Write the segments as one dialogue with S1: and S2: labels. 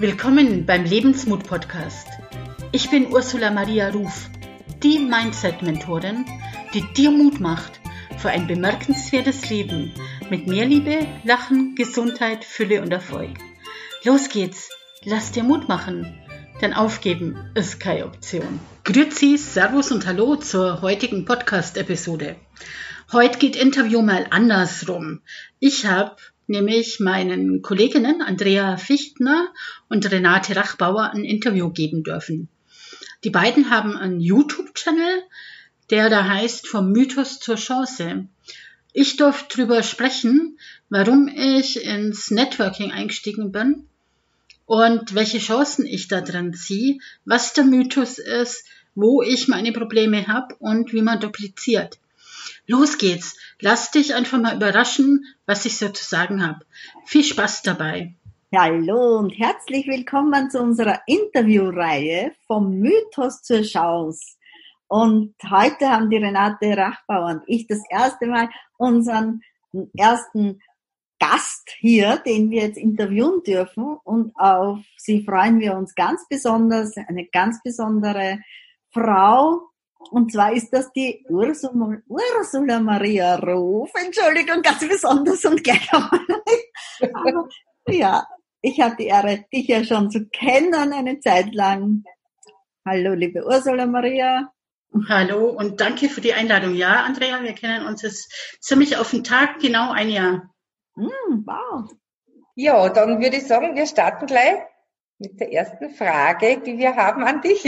S1: Willkommen beim Lebensmut Podcast. Ich bin Ursula Maria Ruf, die Mindset-Mentorin, die dir Mut macht für ein bemerkenswertes Leben mit mehr Liebe, Lachen, Gesundheit, Fülle und Erfolg. Los geht's, lass dir Mut machen, denn aufgeben ist keine Option. Grüezi, Servus und Hallo zur heutigen Podcast-Episode. Heute geht Interview mal andersrum. Ich habe nämlich meinen Kolleginnen Andrea Fichtner und Renate Rachbauer ein Interview geben dürfen. Die beiden haben einen YouTube-Channel, der da heißt Vom Mythos zur Chance. Ich durfte drüber sprechen, warum ich ins Networking eingestiegen bin und welche Chancen ich da drin ziehe, was der Mythos ist, wo ich meine Probleme habe und wie man dupliziert. Los geht's. Lass dich einfach mal überraschen, was ich so zu sagen habe. Viel Spaß dabei.
S2: Hallo und herzlich willkommen zu unserer Interviewreihe vom Mythos zur Chance. Und heute haben die Renate Rachbauer und ich das erste Mal unseren ersten Gast hier, den wir jetzt interviewen dürfen. Und auf sie freuen wir uns ganz besonders. Eine ganz besondere Frau, und zwar ist das die Ursula, Ursula Maria Ruf. Entschuldigung, ganz besonders und gleich Aber ja, ich habe die Ehre, dich ja schon zu kennen eine Zeit lang. Hallo, liebe Ursula Maria.
S1: Hallo und danke für die Einladung. Ja, Andrea, wir kennen uns jetzt ziemlich auf den Tag, genau ein Jahr.
S3: Mm, wow. Ja, dann würde ich sagen, wir starten gleich mit der ersten Frage, die wir haben an dich.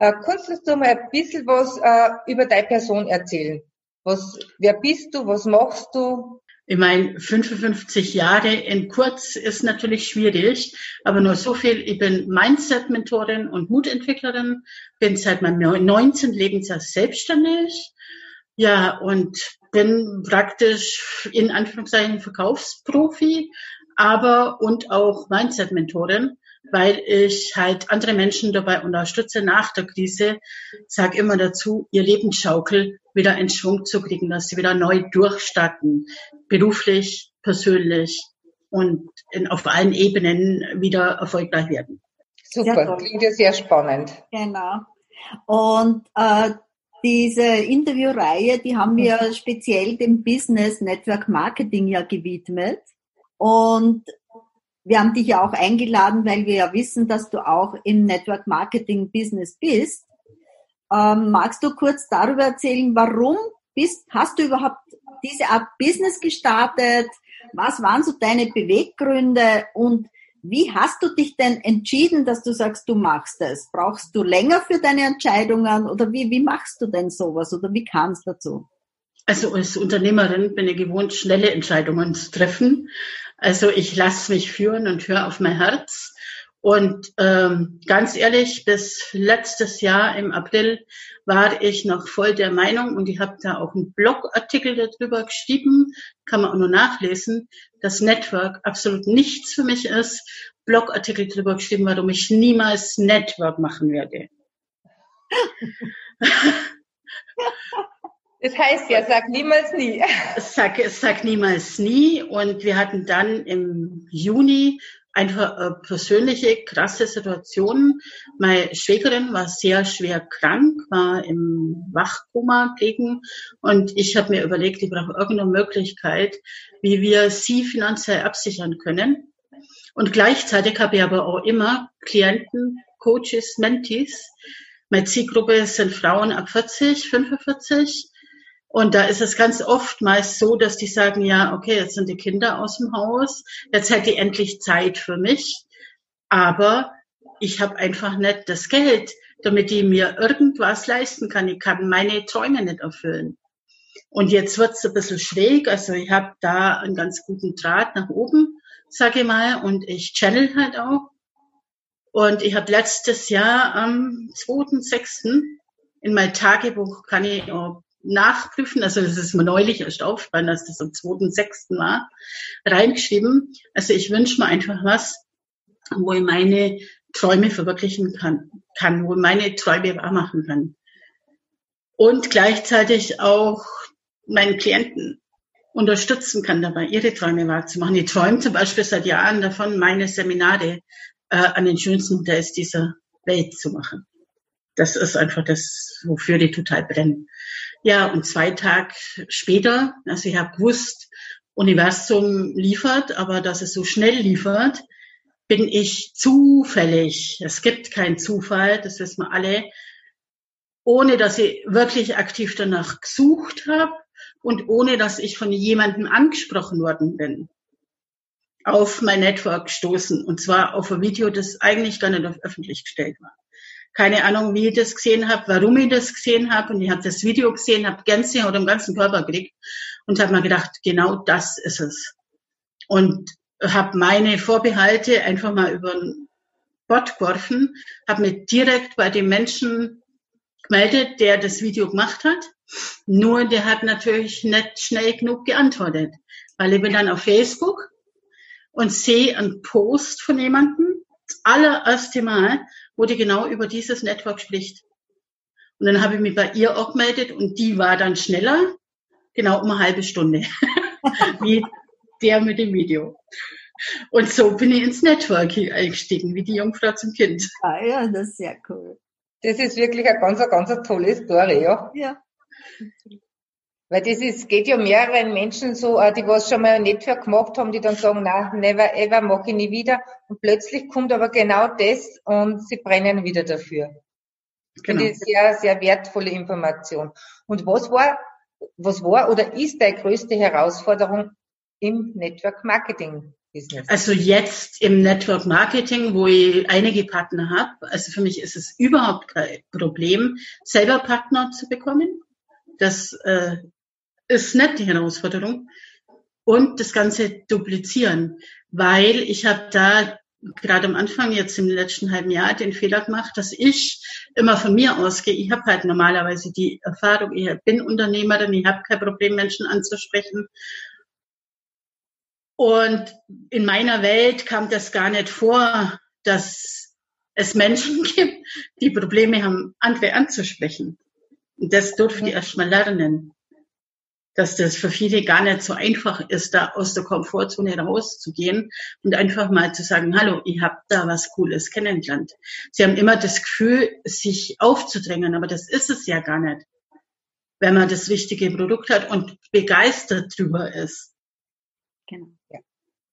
S3: Äh, kannst du mal ein bisschen was äh, über deine Person erzählen? Was, wer bist du? Was machst du?
S1: Ich meine, 55 Jahre in kurz ist natürlich schwierig, aber nur so viel. Ich bin Mindset-Mentorin und Mutentwicklerin, bin seit meinem 19. Lebensjahr selbstständig. Ja, und bin praktisch in Anführungszeichen Verkaufsprofi, aber und auch Mindset-Mentorin weil ich halt andere Menschen dabei unterstütze nach der Krise. Sag immer dazu, ihr Lebensschaukel wieder in Schwung zu kriegen, dass sie wieder neu durchstarten, beruflich, persönlich und in, auf allen Ebenen wieder erfolgreich werden.
S3: Super, klingt ja sehr spannend.
S2: Genau. Und äh, diese Interviewreihe, die haben wir speziell dem Business Network Marketing ja gewidmet. Und wir haben dich ja auch eingeladen, weil wir ja wissen, dass du auch im Network Marketing Business bist. Ähm, magst du kurz darüber erzählen, warum bist, hast du überhaupt diese Art Business gestartet? Was waren so deine Beweggründe und wie hast du dich denn entschieden, dass du sagst, du machst es? Brauchst du länger für deine Entscheidungen oder wie, wie machst du denn sowas oder wie kam es dazu?
S1: Also als Unternehmerin bin ich gewohnt, schnelle Entscheidungen zu treffen. Also ich lasse mich führen und höre auf mein Herz. Und ähm, ganz ehrlich, bis letztes Jahr im April war ich noch voll der Meinung und ich habe da auch einen Blogartikel darüber geschrieben, kann man auch nur nachlesen, dass Network absolut nichts für mich ist. Blogartikel darüber geschrieben, warum ich niemals Network machen werde.
S3: Das heißt ja, sag niemals nie.
S1: Sag, sag niemals nie. Und wir hatten dann im Juni einfach eine persönliche, krasse Situation. Meine Schwägerin war sehr schwer krank, war im Wachkoma liegen und ich habe mir überlegt, ich brauche irgendeine Möglichkeit, wie wir sie finanziell absichern können. Und gleichzeitig habe ich aber auch immer Klienten, Coaches, Mentees. Meine Zielgruppe sind Frauen ab 40, 45 und da ist es ganz oft meist so, dass die sagen, ja, okay, jetzt sind die Kinder aus dem Haus, jetzt hätte ich endlich Zeit für mich, aber ich habe einfach nicht das Geld, damit ich mir irgendwas leisten kann. Ich kann meine Träume nicht erfüllen. Und jetzt wird's ein bisschen schräg, also ich habe da einen ganz guten Draht nach oben, sage ich mal, und ich channel halt auch. Und ich habe letztes Jahr am 2.6. in mein Tagebuch kann ich auch nachprüfen, also das ist mir neulich erst aufgefallen, dass das am 2.6. war, reingeschrieben. Also ich wünsche mir einfach was, wo ich meine Träume verwirklichen kann, kann, wo ich meine Träume wahr machen kann. Und gleichzeitig auch meinen Klienten unterstützen kann dabei, ihre Träume wahrzumachen. Die träumen zum Beispiel seit Jahren davon, meine Seminare äh, an den schönsten Hotels dieser Welt zu machen. Das ist einfach das, wofür die total brennen. Ja, und zwei Tage später, also ich habe gewusst, Universum liefert, aber dass es so schnell liefert, bin ich zufällig. Es gibt keinen Zufall, das wissen wir alle, ohne dass ich wirklich aktiv danach gesucht habe und ohne dass ich von jemandem angesprochen worden bin, auf mein Network gestoßen. Und zwar auf ein Video, das eigentlich gar nicht öffentlich gestellt war. Keine Ahnung, wie ich das gesehen habe, warum ich das gesehen habe. Und ich habe das Video gesehen, habe Gänsehaut im ganzen Körper gekriegt und habe mir gedacht, genau das ist es. Und habe meine Vorbehalte einfach mal über den Bord geworfen, habe mich direkt bei dem Menschen gemeldet, der das Video gemacht hat. Nur der hat natürlich nicht schnell genug geantwortet, weil ich bin dann auf Facebook und sehe einen Post von jemandem, das allererste Mal, wo die genau über dieses Network spricht. Und dann habe ich mich bei ihr auch gemeldet und die war dann schneller, genau um eine halbe Stunde, wie der mit dem Video. Und so bin ich ins Networking eingestiegen, wie die Jungfrau zum Kind.
S2: Ah ja, das ist sehr cool.
S3: Das ist wirklich eine ganz, ganz tolle Story, ja.
S2: Ja.
S3: Weil das ist, geht ja mehreren Menschen so, äh, die was schon mal ein Network gemacht haben, die dann sagen, na, never ever, mache ich nie wieder. Und plötzlich kommt aber genau das und sie brennen wieder dafür. Genau. Das ist sehr, sehr wertvolle Information. Und was war, was war oder ist deine größte Herausforderung im Network Marketing?
S1: Business? Also jetzt im Network Marketing, wo ich einige Partner habe, also für mich ist es überhaupt kein Problem, selber Partner zu bekommen. Das äh, ist nicht die Herausforderung. Und das Ganze duplizieren, weil ich habe da gerade am Anfang jetzt im letzten halben Jahr den Fehler gemacht, dass ich immer von mir ausgehe. Ich habe halt normalerweise die Erfahrung, ich bin Unternehmerin, ich habe kein Problem, Menschen anzusprechen. Und in meiner Welt kam das gar nicht vor, dass es Menschen gibt, die Probleme haben, andere anzusprechen. Und das durfte ich erst mal lernen dass das für viele gar nicht so einfach ist, da aus der Komfortzone rauszugehen und einfach mal zu sagen, hallo, ich habe da was Cooles kennengelernt. Sie haben immer das Gefühl, sich aufzudrängen, aber das ist es ja gar nicht, wenn man das richtige Produkt hat und begeistert drüber ist. Genau. Ja.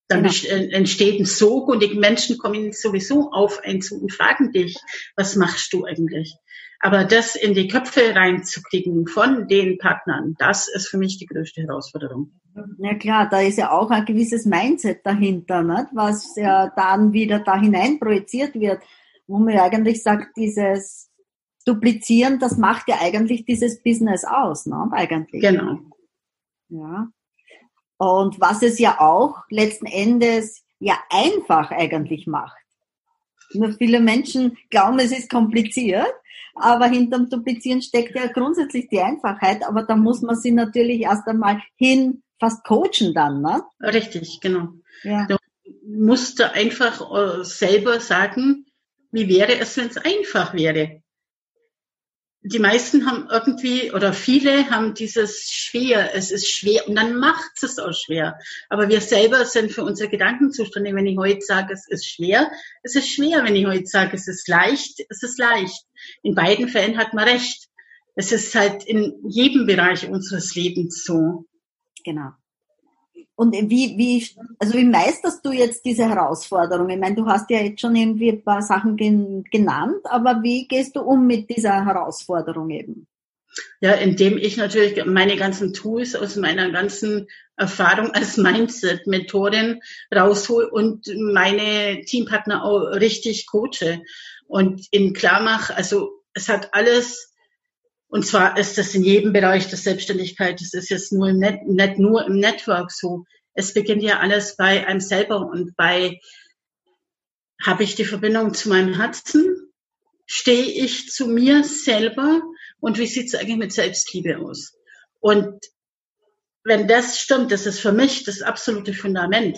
S1: Dann genau. entsteht ein Sog und die Menschen kommen sowieso auf einen zu und fragen dich, was machst du eigentlich? Aber das in die Köpfe reinzukriegen von den Partnern, das ist für mich die größte Herausforderung.
S2: Ja klar, da ist ja auch ein gewisses Mindset dahinter, nicht? was ja dann wieder da hinein projiziert wird, wo man eigentlich sagt, dieses Duplizieren, das macht ja eigentlich dieses Business aus, ne? eigentlich.
S1: Genau.
S2: Ja. Und was es ja auch letzten Endes ja einfach eigentlich macht. Nur viele Menschen glauben, es ist kompliziert, aber hinterm Duplizieren steckt ja grundsätzlich die Einfachheit, aber da muss man sie natürlich erst einmal hin fast coachen dann, ne?
S1: Richtig, genau. Ja. Du musst einfach äh, selber sagen, wie wäre es, wenn es einfach wäre? Die meisten haben irgendwie oder viele haben dieses schwer, es ist schwer und dann macht es auch schwer. Aber wir selber sind für unsere Gedanken zuständig. Wenn ich heute sage, es ist schwer, es ist schwer. Wenn ich heute sage, es ist leicht, es ist leicht. In beiden Fällen hat man recht. Es ist halt in jedem Bereich unseres Lebens so.
S2: Genau. Und wie, wie, also wie meisterst du jetzt diese Herausforderung? Ich meine, du hast ja jetzt schon irgendwie ein paar Sachen gen genannt, aber wie gehst du um mit dieser Herausforderung eben?
S1: Ja, indem ich natürlich meine ganzen Tools aus meiner ganzen Erfahrung als Mindset-Methodin raushol und meine Teampartner auch richtig coache und ihnen klar mache, also es hat alles und zwar ist das in jedem Bereich der Selbstständigkeit. Das ist jetzt nur im Net, nicht nur im Network so. Es beginnt ja alles bei einem selber und bei, habe ich die Verbindung zu meinem Herzen? Stehe ich zu mir selber? Und wie sieht es eigentlich mit Selbstliebe aus? Und wenn das stimmt, das ist für mich das absolute Fundament.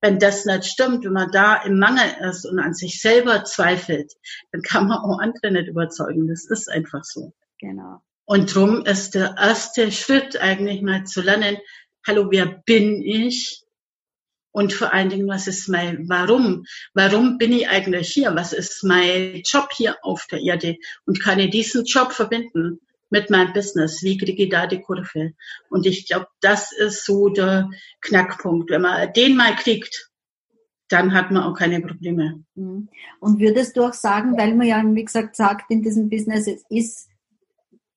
S1: Wenn das nicht stimmt, wenn man da im Mangel ist und an sich selber zweifelt, dann kann man auch andere nicht überzeugen. Das ist einfach so.
S2: Genau.
S1: Und drum ist der erste Schritt eigentlich mal zu lernen, hallo, wer bin ich? Und vor allen Dingen, was ist mein Warum? Warum bin ich eigentlich hier? Was ist mein Job hier auf der Erde? Und kann ich diesen Job verbinden mit meinem Business? Wie kriege ich da die Kurve? Und ich glaube, das ist so der Knackpunkt. Wenn man den mal kriegt, dann hat man auch keine Probleme.
S2: Mhm. Und würdest du auch sagen, weil man ja, wie gesagt, sagt in diesem Business, es ist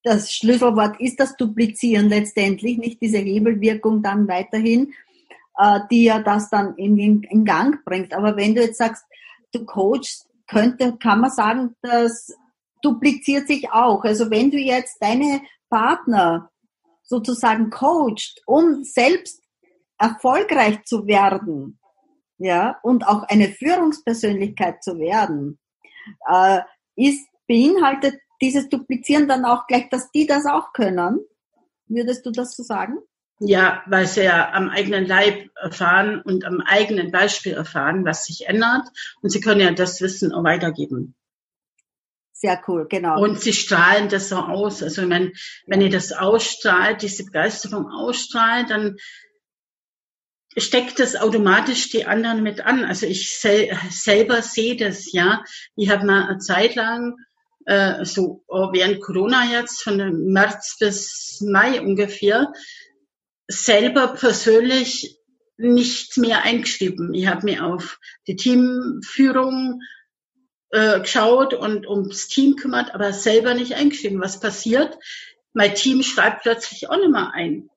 S2: das Schlüsselwort ist das Duplizieren letztendlich, nicht diese Hebelwirkung dann weiterhin, äh, die ja das dann in, in, Gang bringt. Aber wenn du jetzt sagst, du coachst, könnte, kann man sagen, das dupliziert sich auch. Also wenn du jetzt deine Partner sozusagen coacht, um selbst erfolgreich zu werden, ja, und auch eine Führungspersönlichkeit zu werden, äh, ist, beinhaltet dieses Duplizieren dann auch gleich, dass die das auch können? Würdest du das so sagen?
S1: Ja, weil sie ja am eigenen Leib erfahren und am eigenen Beispiel erfahren, was sich ändert. Und sie können ja das Wissen auch weitergeben.
S2: Sehr cool, genau.
S1: Und sie strahlen das so aus. Also wenn, wenn ihr das ausstrahlt, diese Begeisterung ausstrahlt, dann steckt das automatisch die anderen mit an. Also ich sel selber sehe das, ja. Ich habe mal eine Zeit lang, äh, so während Corona jetzt, von März bis Mai ungefähr, selber persönlich nicht mehr eingeschrieben. Ich habe mir auf die Teamführung äh, geschaut und ums Team kümmert, aber selber nicht eingeschrieben. Was passiert? Mein Team schreibt plötzlich auch nicht mehr ein.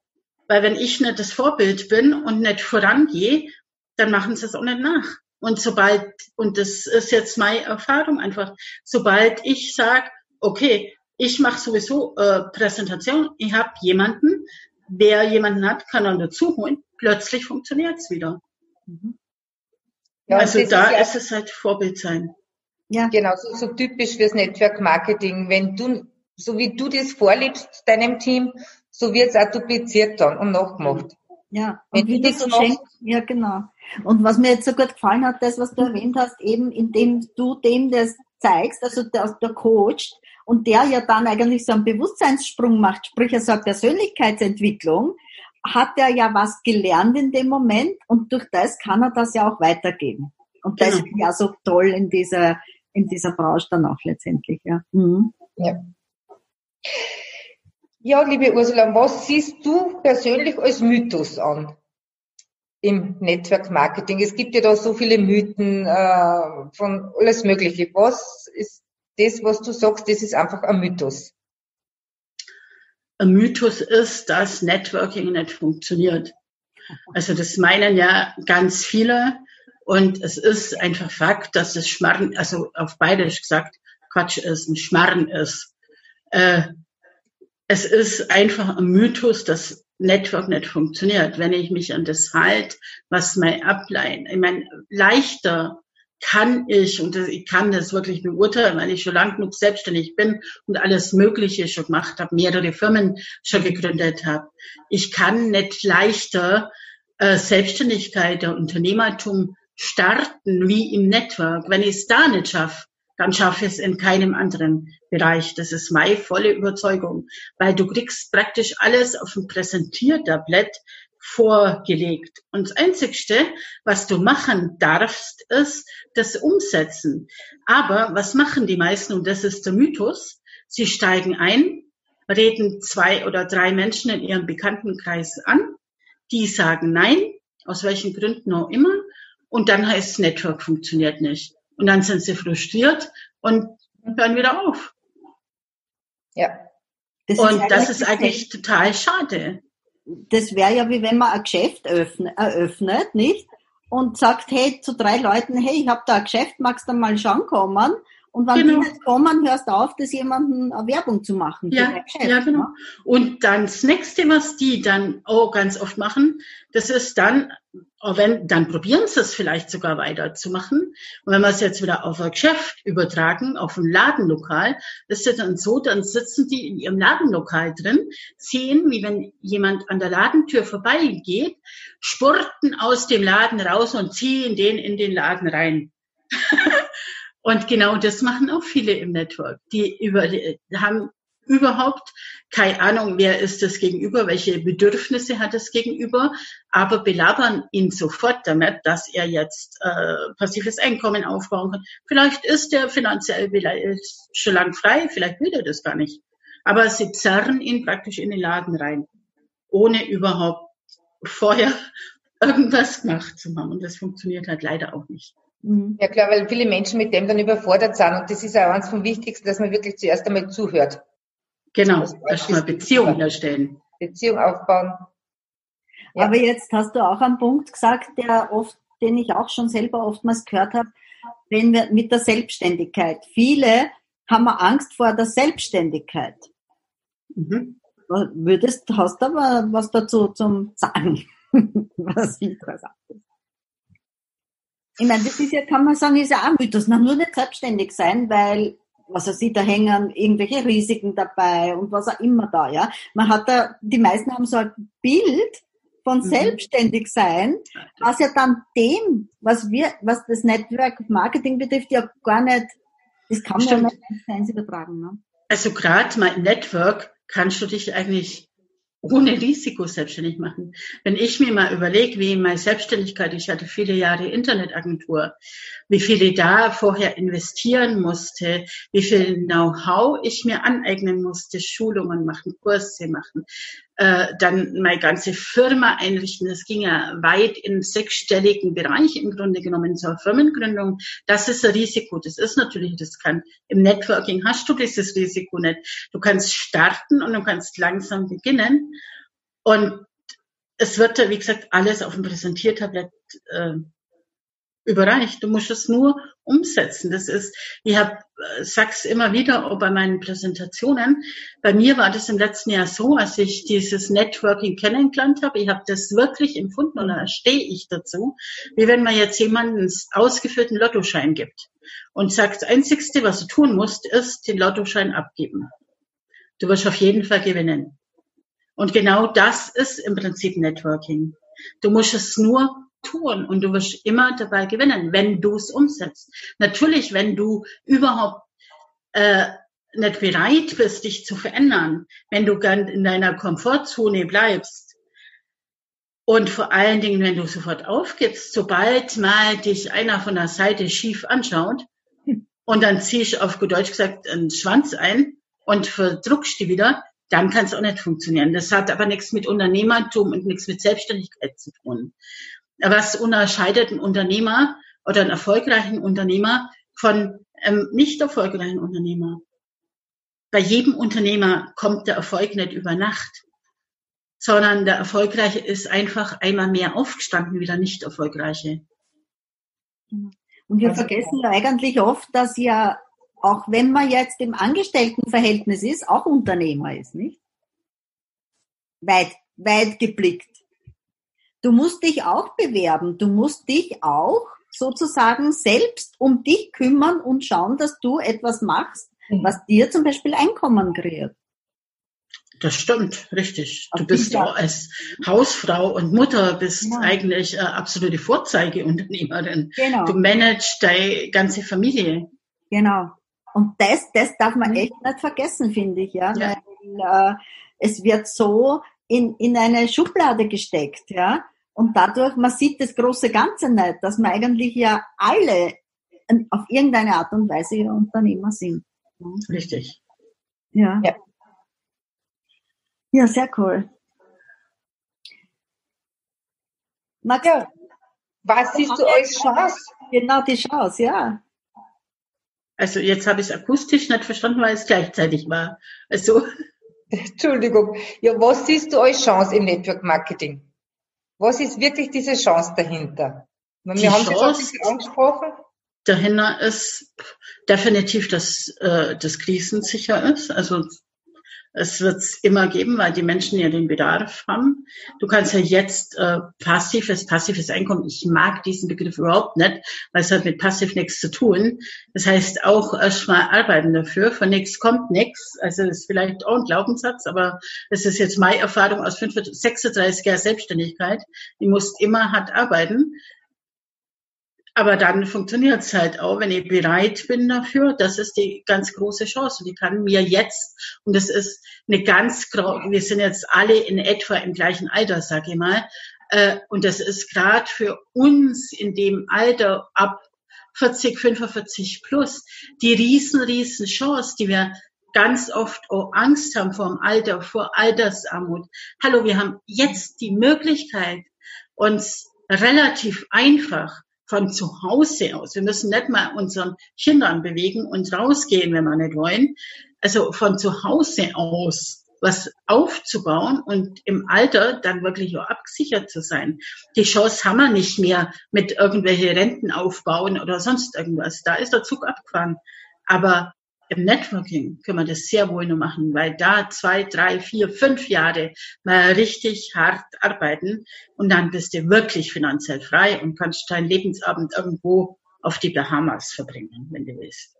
S1: Weil wenn ich nicht das Vorbild bin und nicht vorangehe, dann machen sie es auch nicht nach. Und sobald, und das ist jetzt meine Erfahrung einfach, sobald ich sage, okay, ich mache sowieso äh, Präsentation, ich habe jemanden, wer jemanden hat, kann er dazu holen, plötzlich funktioniert es wieder. Mhm. Ja, also da ist, ja, ist, es halt Vorbild sein.
S3: Ja. Genau, so, so typisch fürs Network Marketing. Wenn du, so wie du das vorlebst, deinem Team, so wird es auch dupliziert dann und nachgemacht.
S2: Ja, und wie das so machst, ja genau. Und was mir jetzt so gut gefallen hat, das, was du erwähnt hast, eben indem du dem das zeigst, also der, der Coach, und der ja dann eigentlich so einen Bewusstseinssprung macht, sprich also eine Persönlichkeitsentwicklung, hat er ja was gelernt in dem Moment und durch das kann er das ja auch weitergeben. Und das genau. ist ja so toll in dieser, in dieser Branche dann auch letztendlich, ja. Mhm.
S3: Ja. Ja, liebe Ursula, was siehst du persönlich als Mythos an im Network Marketing? Es gibt ja da so viele Mythen äh, von alles Mögliche. Was ist das, was du sagst, das ist einfach ein Mythos?
S1: Ein Mythos ist, dass Networking nicht funktioniert. Also das meinen ja ganz viele. Und es ist einfach Fakt, dass es Schmarren, also auf Bayerisch gesagt, Quatsch ist, ein Schmarren ist. Äh, es ist einfach ein Mythos, dass Network nicht funktioniert. Wenn ich mich an das halte, was mein Ablein, ich meine, leichter kann ich, und ich kann das wirklich beurteilen, weil ich schon lang genug selbstständig bin und alles Mögliche schon gemacht habe, mehrere Firmen schon gegründet habe. Ich kann nicht leichter äh, Selbstständigkeit oder Unternehmertum starten wie im Network. Wenn ich es da nicht schaffe, dann schaffe ich es in keinem anderen Bereich. Das ist meine volle Überzeugung, weil du kriegst praktisch alles auf ein Präsentiertablett vorgelegt. Und das Einzigste, was du machen darfst, ist das Umsetzen. Aber was machen die meisten? Und das ist der Mythos. Sie steigen ein, reden zwei oder drei Menschen in ihrem Bekanntenkreis an. Die sagen nein, aus welchen Gründen auch immer. Und dann heißt Network funktioniert nicht. Und dann sind sie frustriert und hören wieder auf.
S3: Ja.
S1: Das und ist das ist eigentlich total schade.
S2: Das wäre ja wie wenn man ein Geschäft eröffnet, eröffnet, nicht? Und sagt, hey, zu drei Leuten, hey, ich habe da ein Geschäft, magst du mal schauen kommen? Und wenn genau. die nicht kommen, hörst du auf, das jemanden eine Werbung zu machen.
S1: Ja, Geschäft, ja, genau. Ne? Und dann das nächste, was die dann auch ganz oft machen, das ist dann, wenn, dann probieren sie es vielleicht sogar weiterzumachen. Und wenn wir es jetzt wieder auf ein Geschäft übertragen, auf ein Ladenlokal, ist es dann so, dann sitzen die in ihrem Ladenlokal drin, sehen, wie wenn jemand an der Ladentür vorbeigeht, spurten aus dem Laden raus und ziehen den in den Laden rein. Und genau das machen auch viele im Network. Die über, haben überhaupt. Keine Ahnung, wer ist das Gegenüber, welche Bedürfnisse hat das Gegenüber, aber belabern ihn sofort damit, dass er jetzt äh, passives Einkommen aufbauen kann. Vielleicht ist er finanziell schon lang frei, vielleicht will er das gar nicht. Aber sie zerren ihn praktisch in den Laden rein, ohne überhaupt vorher irgendwas gemacht zu haben. Und das funktioniert halt leider auch nicht.
S3: Mhm. Ja klar, weil viele Menschen mit dem dann überfordert sind und das ist auch eines vom Wichtigsten, dass man wirklich zuerst einmal zuhört.
S1: Genau, erstmal Beziehung herstellen.
S3: Beziehung aufbauen.
S2: Ja. Aber jetzt hast du auch einen Punkt gesagt, der oft, den ich auch schon selber oftmals gehört habe, wenn wir mit der Selbstständigkeit. Viele haben Angst vor der Selbstständigkeit. Mhm. Würdest, hast du aber was dazu zum Sagen? was interessant ist. Ich meine, das ist ja, kann man sagen, ist ja auch Mythos, noch nur nicht selbstständig sein, weil, was er sieht, da hängen irgendwelche Risiken dabei und was auch immer da, ja. Man hat da, die meisten haben so ein Bild von mhm. selbstständig sein, was ja dann dem, was wir, was das Network Marketing betrifft, ja gar nicht, das kann man ja nicht eins übertragen, ne?
S1: Also gerade mein Network kannst du dich eigentlich ohne Risiko selbstständig machen. Wenn ich mir mal überlege, wie meine Selbstständigkeit, ich hatte viele Jahre Internetagentur, wie viel ich da vorher investieren musste, wie viel Know-how ich mir aneignen musste, Schulungen machen, Kurse machen, äh, dann meine ganze Firma einrichten. Das ging ja weit in sechsstelligen Bereich im Grunde genommen zur Firmengründung. Das ist ein Risiko. Das ist natürlich riskant. Im Networking hast du dieses Risiko nicht. Du kannst starten und du kannst langsam beginnen. Und es wird wie gesagt, alles auf dem Präsentiertablett äh, überreicht. Du musst es nur umsetzen. Das ist, ich hab, äh, sag's immer wieder auch bei meinen Präsentationen. Bei mir war das im letzten Jahr so, als ich dieses Networking kennengelernt habe, ich habe das wirklich empfunden und da stehe ich dazu, wie wenn man jetzt jemanden ausgeführten Lottoschein gibt und sagt, das Einzigste, was du tun musst, ist den Lottoschein abgeben. Du wirst auf jeden Fall gewinnen. Und genau das ist im Prinzip Networking. Du musst es nur tun und du wirst immer dabei gewinnen, wenn du es umsetzt. Natürlich, wenn du überhaupt äh, nicht bereit bist, dich zu verändern, wenn du in deiner Komfortzone bleibst und vor allen Dingen, wenn du sofort aufgibst, sobald mal dich einer von der Seite schief anschaut und dann ziehst auf gut Deutsch gesagt einen Schwanz ein und verdruckst die wieder, dann kann es auch nicht funktionieren. Das hat aber nichts mit Unternehmertum und nichts mit Selbstständigkeit zu tun. Was unterscheidet ein Unternehmer oder einen erfolgreichen Unternehmer von einem nicht erfolgreichen Unternehmer? Bei jedem Unternehmer kommt der Erfolg nicht über Nacht, sondern der Erfolgreiche ist einfach einmal mehr aufgestanden wie der nicht erfolgreiche.
S2: Und wir also, vergessen ja eigentlich oft, dass ja auch wenn man jetzt im Angestelltenverhältnis ist, auch Unternehmer ist, nicht? Weit, weit geblickt. Du musst dich auch bewerben. Du musst dich auch sozusagen selbst um dich kümmern und schauen, dass du etwas machst, mhm. was dir zum Beispiel Einkommen kreiert.
S1: Das stimmt, richtig. Du bist ja als Hausfrau und Mutter bist ja. eigentlich äh, absolute Vorzeigeunternehmerin. Genau. Du managst deine ganze Familie.
S2: Genau. Und das, das darf man mhm. echt nicht vergessen, finde ich, ja. ja. Weil, äh, es wird so in, in eine Schublade gesteckt, ja. Und dadurch, man sieht das große Ganze nicht, dass man eigentlich ja alle auf irgendeine Art und Weise ja Unternehmer sind.
S1: Richtig.
S2: Ja. ja. Ja, sehr cool.
S3: Max, ja. Was siehst du als Chance?
S2: Genau die Chance, ja.
S1: Also jetzt habe ich es akustisch nicht verstanden, weil es gleichzeitig war. Also.
S3: Entschuldigung. Ja, was siehst du als Chance im Network Marketing? Was ist wirklich diese Chance dahinter?
S1: Wir Die haben Chance das angesprochen. Dahinter ist definitiv, dass äh, das krisensicher ist. Also es wird es immer geben, weil die Menschen ja den Bedarf haben. Du kannst ja jetzt äh, passives, passives Einkommen. Ich mag diesen Begriff überhaupt nicht, weil es hat mit passiv nichts zu tun. Das heißt auch erstmal arbeiten dafür. Von nichts kommt nichts. Also ist vielleicht auch ein Glaubenssatz, aber das ist jetzt meine Erfahrung aus 36 Jahren Selbstständigkeit. Die muss immer hart arbeiten. Aber dann funktioniert es halt auch, wenn ich bereit bin dafür. Das ist die ganz große Chance. Und die kann mir jetzt, und das ist eine ganz, wir sind jetzt alle in etwa im gleichen Alter, sag ich mal. Äh, und das ist gerade für uns in dem Alter ab 40, 45 plus die riesen, riesen Chance, die wir ganz oft auch Angst haben vor dem Alter, vor Altersarmut. Hallo, wir haben jetzt die Möglichkeit, uns relativ einfach von zu Hause aus. Wir müssen nicht mal unseren Kindern bewegen und rausgehen, wenn wir nicht wollen. Also von zu Hause aus was aufzubauen und im Alter dann wirklich auch abgesichert zu sein. Die Chance haben wir nicht mehr mit irgendwelche Renten aufbauen oder sonst irgendwas. Da ist der Zug abgefahren. Aber im Networking können wir das sehr wohl nur machen, weil da zwei, drei, vier, fünf Jahre mal richtig hart arbeiten und dann bist du wirklich finanziell frei und kannst deinen Lebensabend irgendwo auf die Bahamas verbringen, wenn du willst.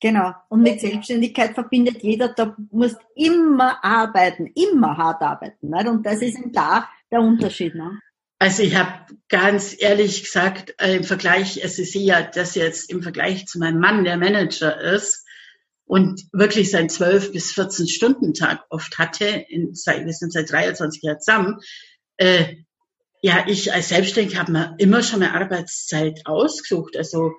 S2: Genau. Und mit Selbstständigkeit verbindet jeder, da musst immer arbeiten, immer hart arbeiten. Nicht? Und das ist da der Unterschied. Ne?
S1: Also ich habe ganz ehrlich gesagt, äh, im Vergleich, es ist ja, dass jetzt im Vergleich zu meinem Mann, der Manager ist und wirklich seinen 12 bis 14 Stunden Tag oft hatte, in, seit, wir sind seit 23 Jahren zusammen, äh, ja, ich als Selbstständig habe mir immer schon eine Arbeitszeit ausgesucht. Also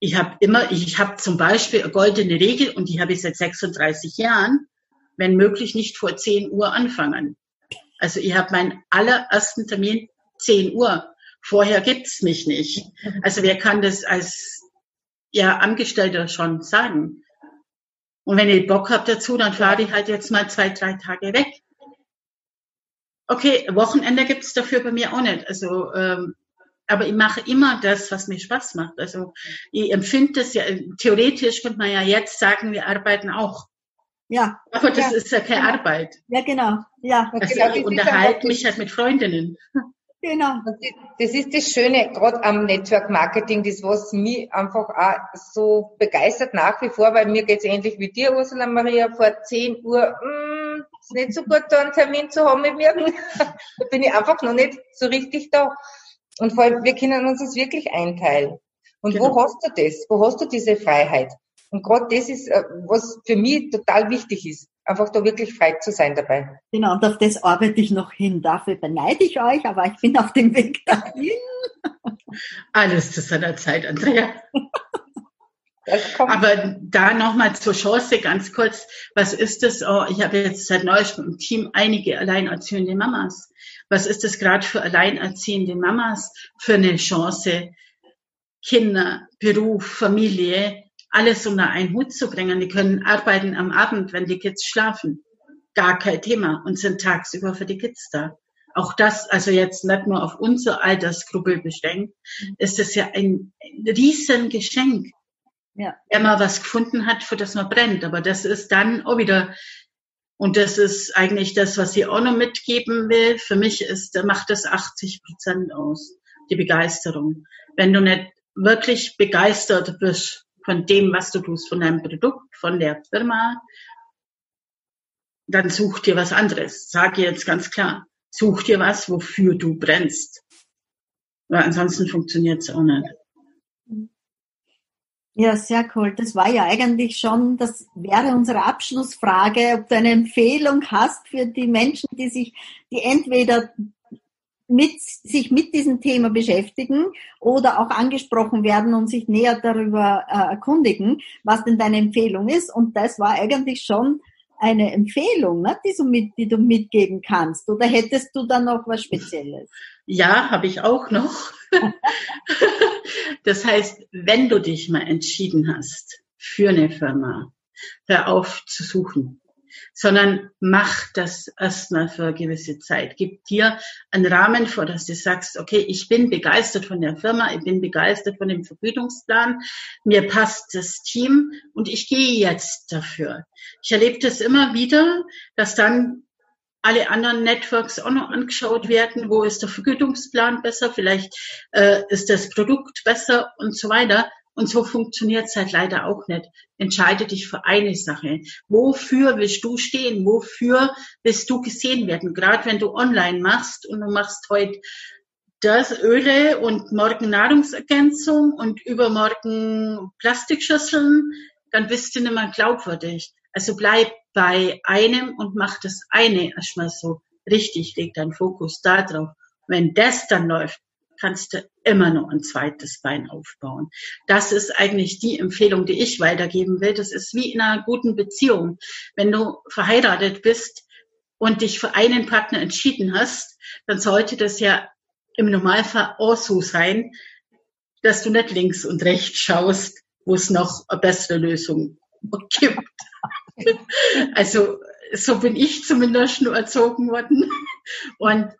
S1: ich habe immer, ich habe zum Beispiel eine goldene Regel und die habe ich seit 36 Jahren, wenn möglich nicht vor 10 Uhr anfangen. Also ich habe meinen allerersten Termin 10 Uhr. Vorher gibt's mich nicht. Also wer kann das als ja, Angestellter schon sagen? Und wenn ihr Bock habt dazu, dann fahre ich halt jetzt mal zwei, drei Tage weg. Okay, Wochenende gibt's dafür bei mir auch nicht. Also, ähm, aber ich mache immer das, was mir Spaß macht. Also ich empfinde das ja, theoretisch könnte man ja jetzt sagen, wir arbeiten auch.
S2: Ja.
S1: Aber das
S2: ja.
S1: ist ja keine
S2: ja.
S1: Arbeit.
S2: Ja, genau. Ja.
S1: Also ich unterhalte mich halt mit Freundinnen.
S3: Genau. Das ist das Schöne, gerade am Network Marketing, das was mich einfach auch so begeistert nach wie vor, weil mir geht's ähnlich wie dir, Ursula Maria, vor 10 Uhr, mh, mm, ist nicht so gut, da einen Termin zu haben mit mir. da bin ich einfach noch nicht so richtig da. Und vor allem, wir können uns das wirklich einteilen. Und genau. wo hast du das? Wo hast du diese Freiheit? Und gerade das ist, äh, was für mich total wichtig ist, einfach da wirklich frei zu sein dabei.
S2: Genau, und auf das arbeite ich noch hin. Dafür beneide ich euch, aber ich bin auf dem Weg dahin.
S1: Alles zu seiner Zeit, Andrea. Aber da nochmal zur Chance ganz kurz. Was ist das? Oh, ich habe jetzt seit neuestem im Team einige alleinerziehende Mamas. Was ist das gerade für alleinerziehende Mamas für eine Chance? Kinder, Beruf, Familie, alles unter einen Hut zu bringen. Die können arbeiten am Abend, wenn die Kids schlafen. Gar kein Thema und sind tagsüber für die Kids da. Auch das, also jetzt nicht nur auf unsere Altersgruppe beschränkt, ist es ja ein riesen Geschenk. Ja. Wenn man was gefunden hat, für das man brennt. Aber das ist dann auch wieder, und das ist eigentlich das, was ich auch noch mitgeben will. Für mich ist, da macht das 80 Prozent aus. Die Begeisterung. Wenn du nicht wirklich begeistert bist von dem, was du tust, von deinem Produkt, von der Firma, dann such dir was anderes. Sag jetzt ganz klar, such dir was, wofür du brennst. Weil ansonsten funktioniert es auch nicht.
S2: Ja, sehr cool. Das war ja eigentlich schon, das wäre unsere Abschlussfrage, ob du eine Empfehlung hast für die Menschen, die sich, die entweder mit, sich mit diesem Thema beschäftigen oder auch angesprochen werden und sich näher darüber äh, erkundigen, was denn deine Empfehlung ist. Und das war eigentlich schon eine Empfehlung, ne, die, du mit, die du mitgeben kannst. Oder hättest du da noch was Spezielles?
S1: Ja, habe ich auch noch. das heißt, wenn du dich mal entschieden hast für eine Firma, hör auf zu suchen sondern mach das erstmal für eine gewisse Zeit. Gib dir einen Rahmen vor, dass du sagst, okay, ich bin begeistert von der Firma, ich bin begeistert von dem Vergütungsplan, mir passt das Team und ich gehe jetzt dafür. Ich erlebe das immer wieder, dass dann alle anderen Networks auch noch angeschaut werden, wo ist der Vergütungsplan besser, vielleicht äh, ist das Produkt besser und so weiter. Und so funktioniert es halt leider auch nicht. Entscheide dich für eine Sache. Wofür willst du stehen? Wofür willst du gesehen werden? Gerade wenn du online machst und du machst heute das Öle und morgen Nahrungsergänzung und übermorgen Plastikschüsseln, dann bist du nicht mehr glaubwürdig. Also bleib bei einem und mach das eine erstmal so richtig, leg deinen Fokus da drauf. Wenn das dann läuft, kannst du immer noch ein zweites Bein aufbauen. Das ist eigentlich die Empfehlung, die ich weitergeben will. Das ist wie in einer guten Beziehung. Wenn du verheiratet bist und dich für einen Partner entschieden hast, dann sollte das ja im Normalfall auch so sein, dass du nicht links und rechts schaust, wo es noch eine bessere Lösung gibt. also so bin ich zumindest nur erzogen worden. Und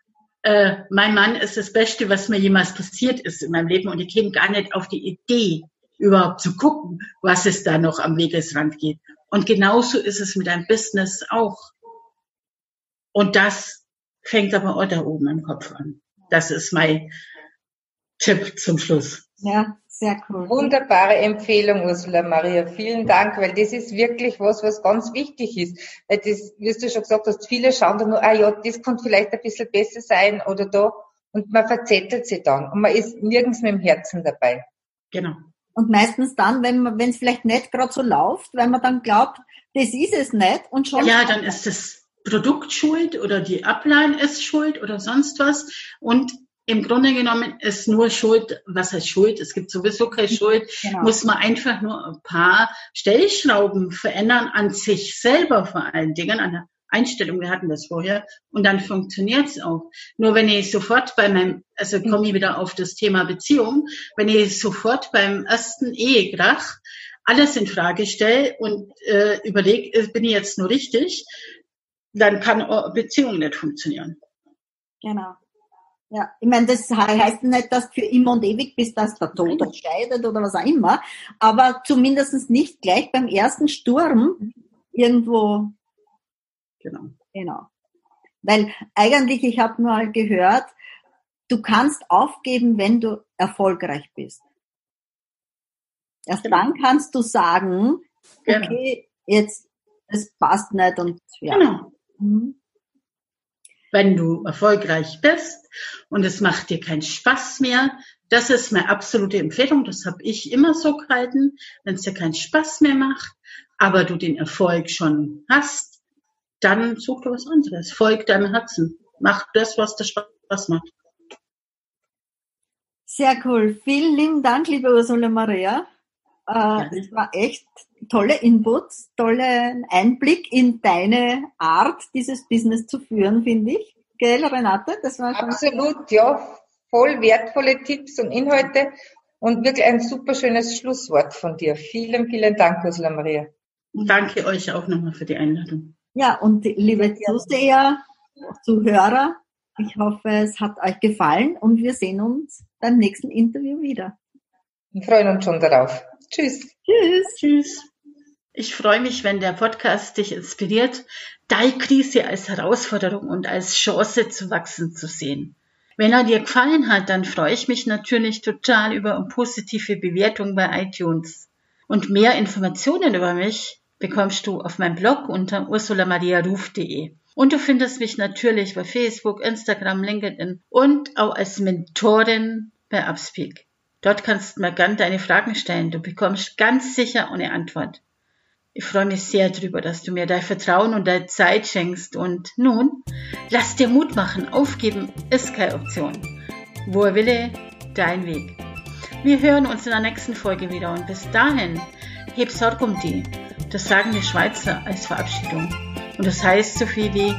S1: äh, mein Mann ist das Beste, was mir jemals passiert ist in meinem Leben. Und ich käme gar nicht auf die Idee, überhaupt zu gucken, was es da noch am Wegesrand geht. Und genauso ist es mit einem Business auch. Und das fängt aber auch da oben im Kopf an. Das ist mein Tipp zum Schluss.
S3: Ja, sehr cool. Wunderbare Empfehlung, Ursula Maria. Vielen Dank, weil das ist wirklich was, was ganz wichtig ist. Weil das, wie du schon gesagt hast, viele schauen da nur, ah ja, das könnte vielleicht ein bisschen besser sein oder da. Und man verzettelt sich dann. Und man ist nirgends mit dem Herzen dabei.
S2: Genau. Und meistens dann, wenn man, wenn es vielleicht nicht gerade so läuft, weil man dann glaubt, das ist es nicht und schon.
S1: Ja, dann ist das Produkt schuld oder die Ablein ist schuld oder sonst was. Und im Grunde genommen ist nur Schuld, was heißt Schuld? Es gibt sowieso keine Schuld. Genau. Muss man einfach nur ein paar Stellschrauben verändern an sich selber vor allen Dingen, an der Einstellung. Wir hatten das vorher und dann funktioniert es auch. Nur wenn ich sofort bei meinem, also komme ich wieder auf das Thema Beziehung, wenn ich sofort beim ersten Ehekrach alles in Frage stelle und äh, überlege, äh, bin ich jetzt nur richtig, dann kann Beziehung nicht funktionieren.
S2: Genau. Ja, ich meine, das heißt nicht, dass für immer und ewig bist, dass der Tod entscheidet oder was auch immer, aber zumindest nicht gleich beim ersten Sturm irgendwo. Genau. Genau. Weil eigentlich, ich habe mal gehört, du kannst aufgeben, wenn du erfolgreich bist. Erst genau. dann kannst du sagen, genau. okay, jetzt, es passt nicht und ja. Genau. Mhm.
S1: Wenn du erfolgreich bist und es macht dir keinen Spaß mehr, das ist meine absolute Empfehlung. Das habe ich immer so gehalten. Wenn es dir keinen Spaß mehr macht, aber du den Erfolg schon hast, dann such dir was anderes. Folg deinem Herzen. Mach das, was dir Spaß macht.
S2: Sehr cool. Vielen lieben Dank, liebe Ursula Maria. Äh, es war echt tolle Inputs, tollen Einblick in deine Art, dieses Business zu führen, finde ich. Gell, Renate?
S3: Das war Absolut, ja. Voll wertvolle Tipps und Inhalte und wirklich ein super schönes Schlusswort von dir. Vielen, vielen Dank, Ursula Maria.
S1: Danke euch auch nochmal für die Einladung.
S2: Ja, und liebe Zuseher, Zuhörer, ich hoffe, es hat euch gefallen und wir sehen uns beim nächsten Interview wieder.
S3: Wir freuen uns schon darauf. Tschüss.
S1: Tschüss. Tschüss. Ich freue mich, wenn der Podcast dich inspiriert, deine Krise als Herausforderung und als Chance zu wachsen zu sehen. Wenn er dir gefallen hat, dann freue ich mich natürlich total über eine positive Bewertung bei iTunes. Und mehr Informationen über mich bekommst du auf meinem Blog unter ursulamariaruf.de. Und du findest mich natürlich bei Facebook, Instagram, LinkedIn und auch als Mentorin bei Upspeak. Dort kannst du mir gern deine Fragen stellen. Du bekommst ganz sicher eine Antwort. Ich freue mich sehr darüber, dass du mir dein Vertrauen und deine Zeit schenkst. Und nun, lass dir Mut machen. Aufgeben ist keine Option. Wo er wille, dein Weg. Wir hören uns in der nächsten Folge wieder und bis dahin, heb Sorg um die. Das sagen die Schweizer als Verabschiedung. Und das heißt so viel wie,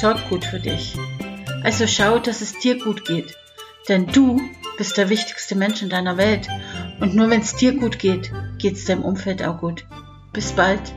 S1: sorg gut für dich. Also schau, dass es dir gut geht. Denn du bist der wichtigste Mensch in deiner Welt. Und nur wenn es dir gut geht, geht es deinem Umfeld auch gut. Bis bald.